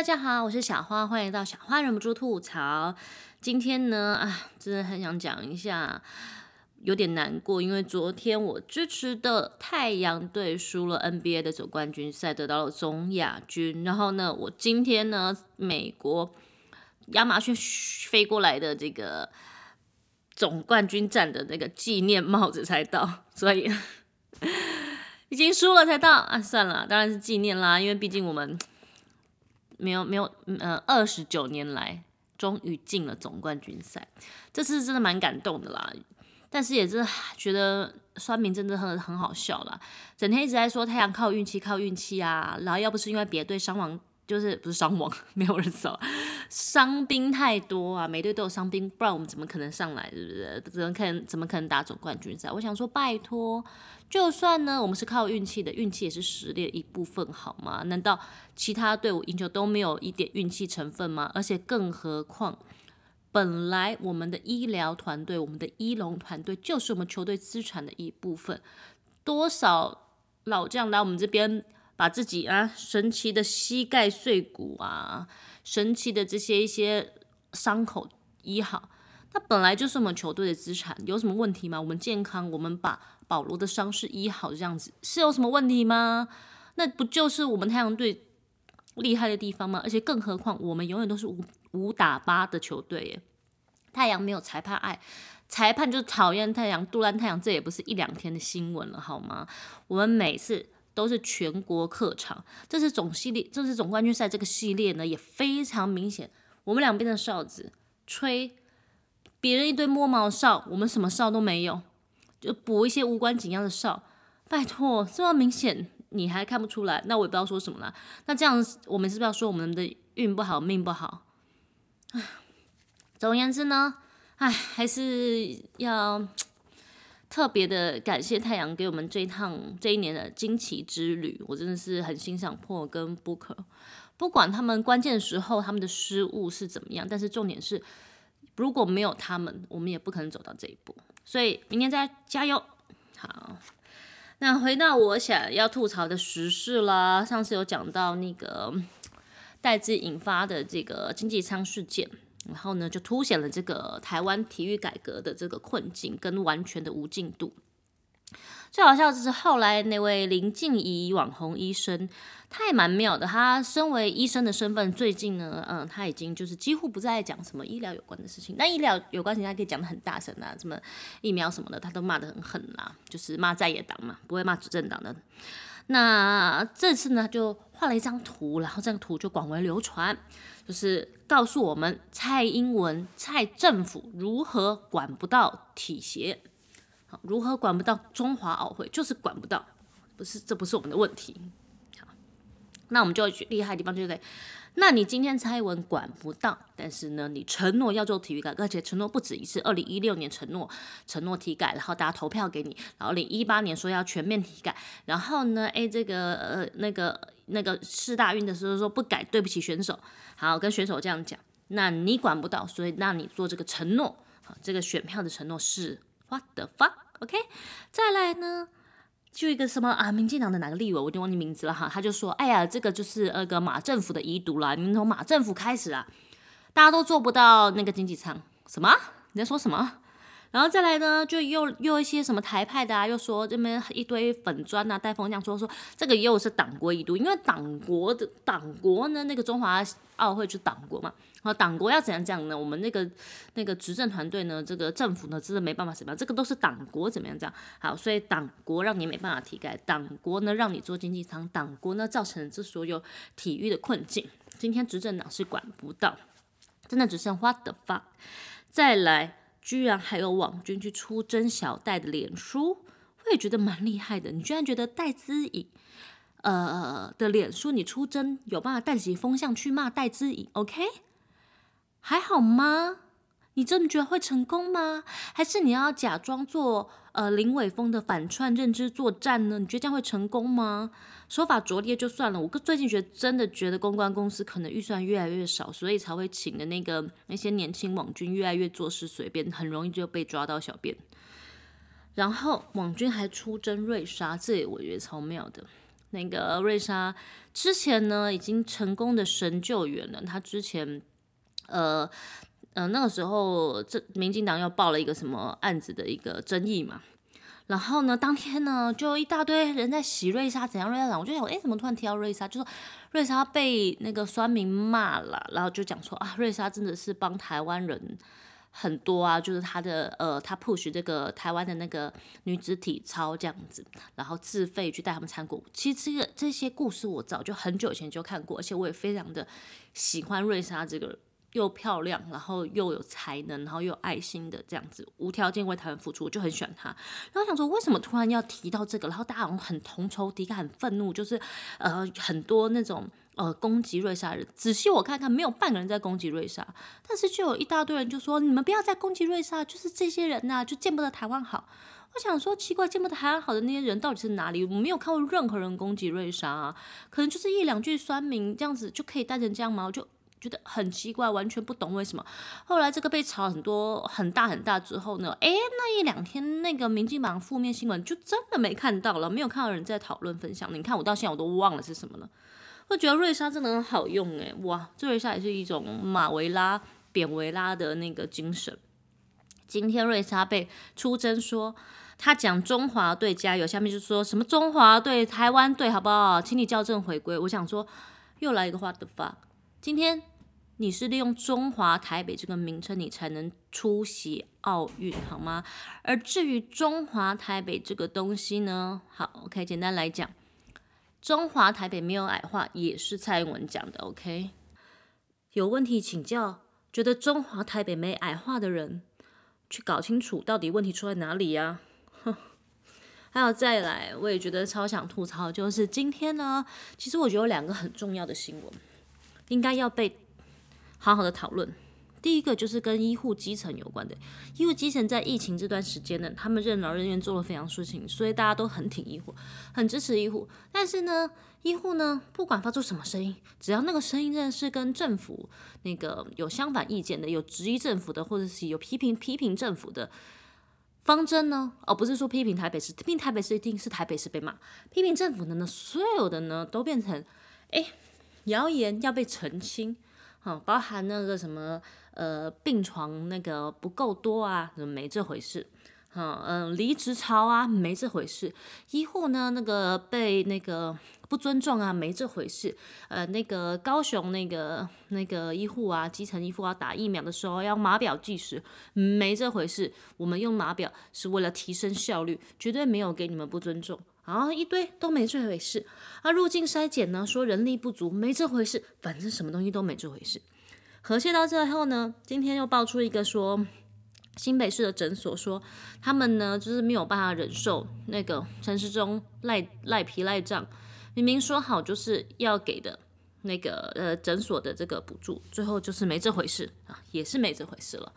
大家好，我是小花，欢迎到小花忍不住吐槽。今天呢，啊，真的很想讲一下，有点难过，因为昨天我支持的太阳队输了 NBA 的总冠军赛，得到了总亚军。然后呢，我今天呢，美国亚马逊飞过来的这个总冠军战的那个纪念帽子才到，所以 已经输了才到啊，算了，当然是纪念啦，因为毕竟我们。没有没有，呃，二十九年来终于进了总冠军赛，这次真的蛮感动的啦。但是也是觉得酸民真的很很好笑啦，整天一直在说太阳靠运气靠运气啊，然后要不是因为别队伤亡，就是不是伤亡，没有人走，伤兵太多啊，每队都有伤兵，不然我们怎么可能上来，是不是？怎么可能怎么可能打总冠军赛？我想说，拜托。就算呢，我们是靠运气的，运气也是实力的一部分，好吗？难道其他队伍赢球都没有一点运气成分吗？而且更何况，本来我们的医疗团队，我们的医龙团队就是我们球队资产的一部分，多少老将来我们这边，把自己啊神奇的膝盖碎骨啊，神奇的这些一些伤口医好，那本来就是我们球队的资产，有什么问题吗？我们健康，我们把。保罗的伤势医好，这样子是有什么问题吗？那不就是我们太阳队厉害的地方吗？而且更何况我们永远都是五五打八的球队耶。太阳没有裁判爱，裁判就讨厌太阳，杜兰太阳这也不是一两天的新闻了，好吗？我们每次都是全国客场，这是总系列，这是总冠军赛这个系列呢，也非常明显。我们两边的哨子吹，别人一堆摸毛哨，我们什么哨都没有。就补一些无关紧要的哨，拜托，这么明显你还看不出来？那我也不知道说什么了。那这样我们是不是要说我们的运不好，命不好？唉，总而言之呢，唉，还是要特别的感谢太阳给我们这一趟这一年的惊奇之旅。我真的是很欣赏破跟布克不管他们关键时候他们的失误是怎么样，但是重点是如果没有他们，我们也不可能走到这一步。所以明年再加油。好，那回到我想要吐槽的时事啦。上次有讲到那个代资引发的这个经济舱事件，然后呢就凸显了这个台湾体育改革的这个困境跟完全的无进度。最好笑的是后来那位林静怡网红医生。他也蛮妙的，他身为医生的身份，最近呢，嗯，他已经就是几乎不再讲什么医疗有关的事情。那医疗有关事情，他可以讲的很大声啊，什么疫苗什么的，他都骂的很狠啦，就是骂在野党嘛，不会骂执政党的。那这次呢，就画了一张图，然后这个图就广为流传，就是告诉我们蔡英文蔡政府如何管不到体协，好，如何管不到中华奥会，就是管不到，不是，这不是我们的问题。那我们就去厉害的地方就在，那你今天蔡英文管不到，但是呢，你承诺要做体育改革，而且承诺不止一次。二零一六年承诺承诺体改，然后大家投票给你，然后二零一八年说要全面体改，然后呢，哎，这个呃那个那个四大运的时候说不改，对不起选手，好跟选手这样讲，那你管不到，所以让你做这个承诺，好，这个选票的承诺是 what the fuck，OK，再来呢？就一个什么啊，民进党的哪个立委，我已经忘记名字了哈，他就说，哎呀，这个就是那个马政府的遗毒了，你们从马政府开始啊，大家都做不到那个经济舱，什么？你在说什么？然后再来呢，就又又一些什么台派的啊，又说这边一堆粉砖啊，带风向说说这个又是党国一度，因为党国的党国呢，那个中华奥会是党国嘛，好党国要怎样讲呢？我们那个那个执政团队呢，这个政府呢，真的没办法怎么样，这个都是党国怎么样这样？好，所以党国让你没办法提改，党国呢让你做经济舱，党国呢造成这所有体育的困境。今天执政党是管不到，真的只剩 what the fuck，再来。居然还有网军去出征小戴的脸书，我也觉得蛮厉害的。你居然觉得戴资颖，呃的脸书你出征有办法带起风向去骂戴资颖？OK，还好吗？你真的觉得会成功吗？还是你要假装做呃林伟峰的反串认知作战呢？你觉得这样会成功吗？手法拙劣就算了，我最近觉得真的觉得公关公司可能预算越来越少，所以才会请的那个那些年轻网军越来越做事随便，很容易就被抓到小便。然后网军还出征瑞莎，这也我觉得超妙的。那个瑞莎之前呢已经成功的神救援了，他之前呃呃那个时候这民进党又报了一个什么案子的一个争议嘛。然后呢，当天呢，就一大堆人在洗瑞莎怎样瑞莎我就想，哎，怎么突然提到瑞莎？就说瑞莎被那个酸民骂了，然后就讲说啊，瑞莎真的是帮台湾人很多啊，就是她的呃，她 push 这个台湾的那个女子体操这样子，然后自费去带他们参过。其实这个这些故事我早就很久以前就看过，而且我也非常的喜欢瑞莎这个。又漂亮，然后又有才能，然后又有爱心的这样子，无条件为台湾付出，我就很喜欢他。然后想说，为什么突然要提到这个？然后大家好像很同仇敌忾，很愤怒，就是呃很多那种呃攻击瑞莎人。仔细我看看，没有半个人在攻击瑞莎，但是就有一大堆人就说：“你们不要再攻击瑞莎，就是这些人呐，就见不得台湾好。”我想说，奇怪，见不得台湾好的那些人到底是哪里？我没有看过任何人攻击瑞莎，啊，可能就是一两句酸民这样子就可以带成这样吗？我就。觉得很奇怪，完全不懂为什么。后来这个被炒很多很大很大之后呢，诶，那一两天那个民进党负面新闻就真的没看到了，没有看到人在讨论分享。你看我到现在我都忘了是什么了。我觉得瑞莎真的很好用诶，哇，这瑞莎也是一种马维拉、扁维拉的那个精神。今天瑞莎被出征说他讲中华队加油，下面就说什么中华队、台湾队好不好？请你校正回归。我想说又来一个 what the fuck，今天。你是利用中华台北这个名称，你才能出席奥运，好吗？而至于中华台北这个东西呢，好，OK，简单来讲，中华台北没有矮化，也是蔡英文讲的，OK。有问题请教，觉得中华台北没矮化的人，去搞清楚到底问题出在哪里呀？哼，还有再来，我也觉得超想吐槽，就是今天呢，其实我觉得有两个很重要的新闻，应该要被。好好的讨论，第一个就是跟医护基层有关的。医护基层在疫情这段时间呢，他们任劳任怨做了非常事情，所以大家都很挺医护，很支持医护。但是呢，医护呢，不管发出什么声音，只要那个声音真的是跟政府那个有相反意见的，有质疑政府的，或者是有批评批评政府的方针呢，而不是说批评台北市，批评台北市一定是台北市被骂，批评政府的呢，所有的呢都变成哎谣言要被澄清。好，包含那个什么，呃，病床那个不够多啊，没这回事。好，嗯，离职潮啊，没这回事。医护呢，那个被那个不尊重啊，没这回事。呃，那个高雄那个那个医护啊，基层医护啊，打疫苗的时候要码表计时，没这回事。我们用码表是为了提升效率，绝对没有给你们不尊重。啊，一堆都没这回事。啊，入境筛检呢，说人力不足，没这回事。反正什么东西都没这回事。和谐到最后呢，今天又爆出一个说，新北市的诊所说，他们呢就是没有办法忍受那个陈时中赖赖皮赖账，明明说好就是要给的那个呃诊所的这个补助，最后就是没这回事啊，也是没这回事了。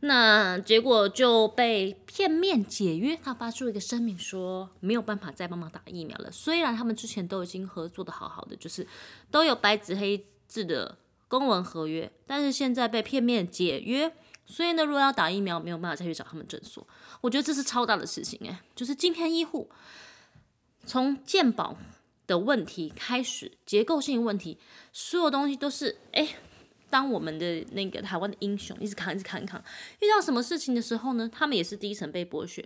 那结果就被片面解约，他发出一个声明说没有办法再帮忙打疫苗了。虽然他们之前都已经合作的好好的，就是都有白纸黑字的公文合约，但是现在被片面解约，所以呢，如果要打疫苗，没有办法再去找他们诊所。我觉得这是超大的事情诶，就是今天医护从健保的问题开始，结构性问题，所有东西都是诶。当我们的那个台湾的英雄一直扛一直扛一扛，遇到什么事情的时候呢，他们也是第一层被剥削。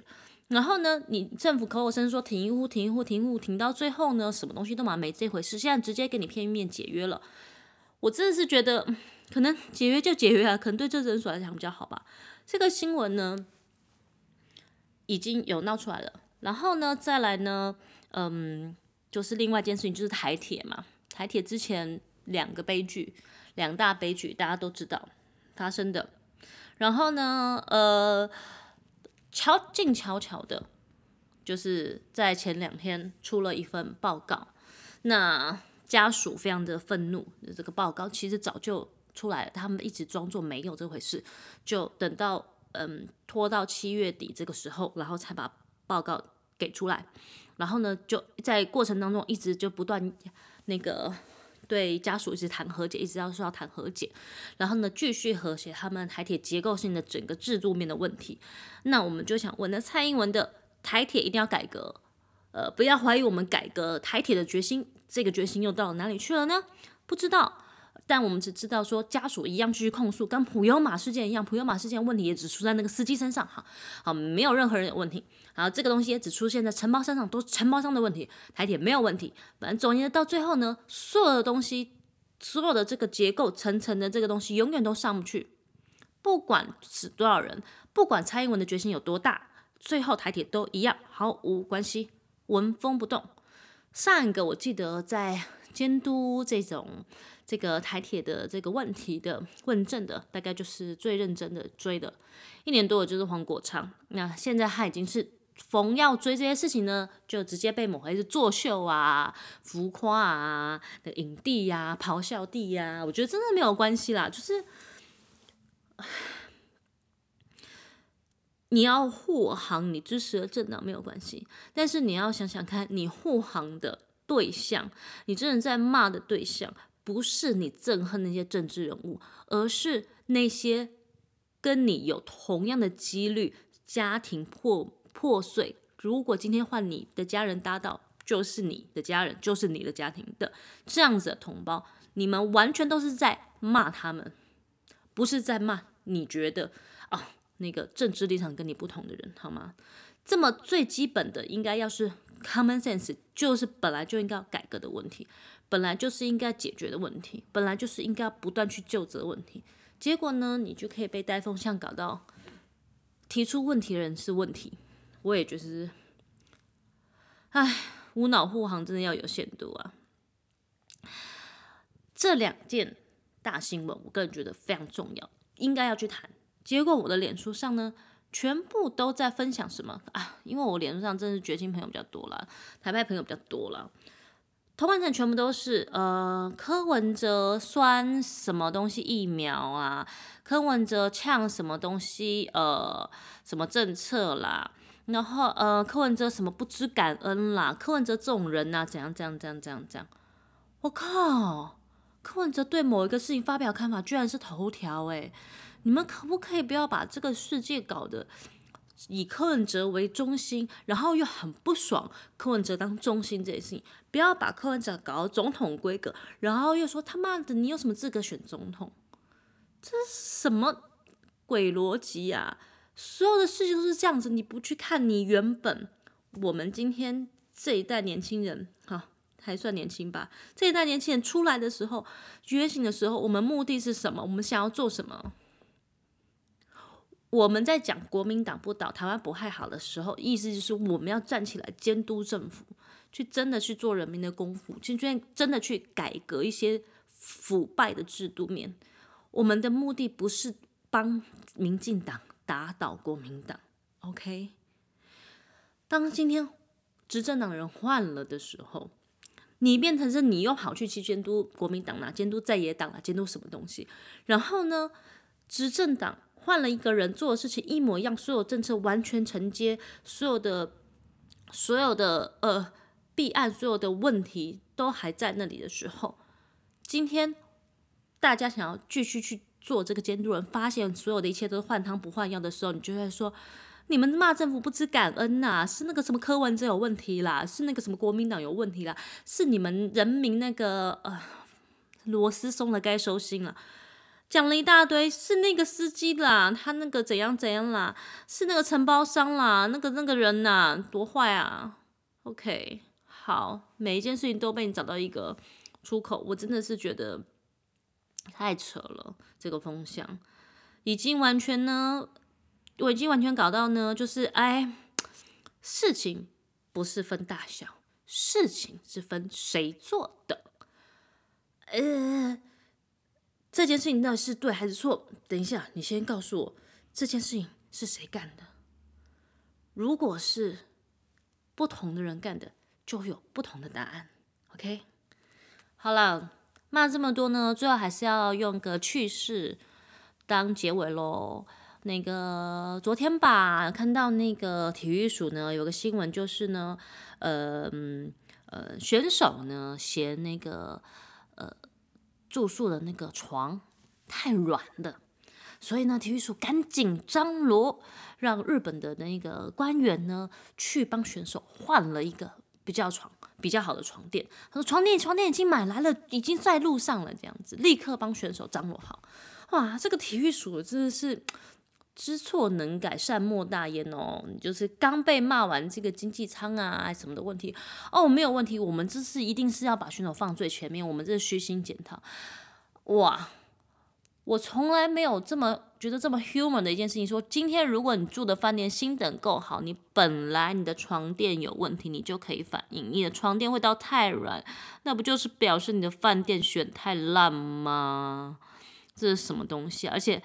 然后呢，你政府口口声声说停一户停一户停一户停到最后呢，什么东西都嘛没这回事。现在直接给你片面解约了，我真的是觉得可能解约就解约啊，可能对这诊所来讲比较好吧。这个新闻呢已经有闹出来了。然后呢，再来呢，嗯，就是另外一件事情，就是台铁嘛，台铁之前两个悲剧。两大悲剧，大家都知道发生的。然后呢，呃，悄静悄悄的，就是在前两天出了一份报告。那家属非常的愤怒，这个报告其实早就出来了，他们一直装作没有这回事，就等到嗯拖到七月底这个时候，然后才把报告给出来。然后呢，就在过程当中一直就不断那个。对家属一直谈和解，一直要说要谈和解，然后呢继续和谐他们台铁结构性的整个制度面的问题。那我们就想问，那蔡英文的台铁一定要改革，呃，不要怀疑我们改革台铁的决心，这个决心又到了哪里去了呢？不知道。但我们只知道说，家属一样继续控诉，跟普悠马事件一样，普悠马事件问题也只出在那个司机身上，哈，好，没有任何人有问题。然后这个东西也只出现在承包商上，都是承包商的问题，台铁没有问题。反正总结到最后呢，所有的东西，所有的这个结构层层的这个东西，永远都上不去。不管死多少人，不管蔡英文的决心有多大，最后台铁都一样毫无关系，纹风不动。上一个我记得在监督这种。这个台铁的这个问题的问政的，大概就是最认真的追的，一年多的就是黄国昌。那现在他已经是逢要追这些事情呢，就直接被抹黑是作秀啊、浮夸啊的影帝呀、咆哮帝呀。我觉得真的没有关系啦，就是你要护航，你支持的政党没有关系，但是你要想想看，你护航的对象，你真的在骂的对象。不是你憎恨那些政治人物，而是那些跟你有同样的几率家庭破破碎。如果今天换你的家人搭到，就是你的家人，就是你的家庭的这样子的同胞，你们完全都是在骂他们，不是在骂你觉得啊那个政治立场跟你不同的人，好吗？这么最基本的应该要是 common sense，就是本来就应该要改革的问题。本来就是应该解决的问题，本来就是应该不断去救责问题。结果呢，你就可以被带风向搞到提出问题的人是问题。我也觉得，唉，无脑护航真的要有限度啊。这两件大新闻，我个人觉得非常重要，应该要去谈。结果我的脸书上呢，全部都在分享什么啊？因为我脸书上真是绝情朋友比较多了，台派朋友比较多了。同完成全部都是呃柯文哲酸什么东西疫苗啊，柯文哲呛什么东西呃什么政策啦，然后呃柯文哲什么不知感恩啦，柯文哲这种人呐怎样怎样怎样怎样怎样，我靠，柯文哲对某一个事情发表看法居然是头条诶，你们可不可以不要把这个世界搞得？以柯文哲为中心，然后又很不爽柯文哲当中心这件事情，不要把柯文哲搞到总统规格，然后又说他妈的你有什么资格选总统？这是什么鬼逻辑呀？所有的事情都是这样子，你不去看你原本我们今天这一代年轻人，哈，还算年轻吧？这一代年轻人出来的时候，觉醒的时候，我们目的是什么？我们想要做什么？我们在讲国民党不倒，台湾不害好的时候，意思就是我们要站起来监督政府，去真的去做人民的功夫，去真真的去改革一些腐败的制度面。我们的目的不是帮民进党打倒国民党，OK？当今天执政党人换了的时候，你变成是你又跑去去监督国民党啦，监督在野党啦，监督什么东西？然后呢，执政党。换了一个人做的事情一模一样，所有政策完全承接，所有的所有的呃弊案，所有的问题都还在那里的时候，今天大家想要继续去做这个监督人，发现所有的一切都是换汤不换药的时候，你就会说你们骂政府不知感恩呐，是那个什么柯文哲有问题啦，是那个什么国民党有问题啦，是你们人民那个呃螺丝松了该收心了。讲了一大堆，是那个司机啦，他那个怎样怎样啦，是那个承包商啦，那个那个人呐，多坏啊！OK，好，每一件事情都被你找到一个出口，我真的是觉得太扯了，这个风向已经完全呢，我已经完全搞到呢，就是哎，事情不是分大小，事情是分谁做的，呃。这件事情到底是对还是错？等一下，你先告诉我这件事情是谁干的。如果是不同的人干的，就会有不同的答案。OK，好了，骂这么多呢，最后还是要用个趣事当结尾喽。那个昨天吧，看到那个体育署呢有个新闻，就是呢，呃呃，选手呢嫌那个呃。住宿的那个床太软了，所以呢，体育署赶紧张罗，让日本的那个官员呢去帮选手换了一个比较床比较好的床垫。他说床垫床垫已经买来了，已经在路上了，这样子立刻帮选手张罗好。哇，这个体育署真的是知错能改，善莫大焉哦。你就是刚被骂完这个经济舱啊什么的问题哦，没有问题，我们这次一定是要把选手放最前面，我们这是虚心检讨。哇，我从来没有这么觉得这么 human 的一件事情。说今天如果你住的饭店心等够好，你本来你的床垫有问题，你就可以反映你的床垫会到太软，那不就是表示你的饭店选太烂吗？这是什么东西？而且，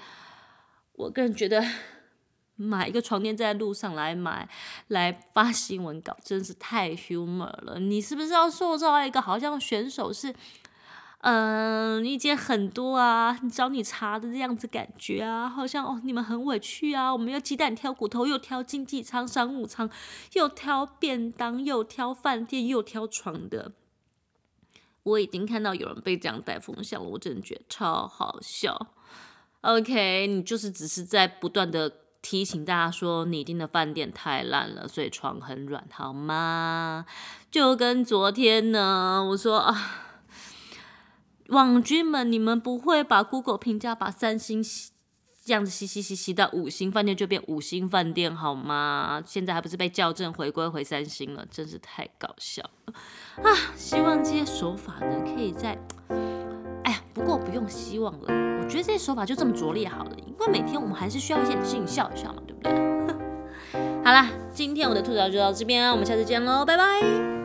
我个人觉得 买一个床垫在路上来买来发新闻稿，真是太 humor 了。你是不是要塑造一个好像选手是，嗯，意见很多啊，找你茬的这样子感觉啊？好像哦，你们很委屈啊，我们要鸡蛋挑骨头，又挑经济舱、商务舱，又挑便当，又挑饭店，又挑床的。我已经看到有人被这样带风向了，我真的觉得超好笑。OK，你就是只是在不断的提醒大家说，你订的饭店太烂了，所以床很软，好吗？就跟昨天呢，我说啊，网军们，你们不会把 Google 评价把三星这样子吸吸吸吸到五星饭店就变五星饭店好吗？现在还不是被校正回归回三星了，真是太搞笑了啊！希望这些手法呢，可以在……不过不用希望了，我觉得这些手法就这么拙劣好了，因为每天我们还是需要一些事情笑一笑嘛，对不对？好啦，今天我的吐槽就到这边，我们下次见喽，拜拜。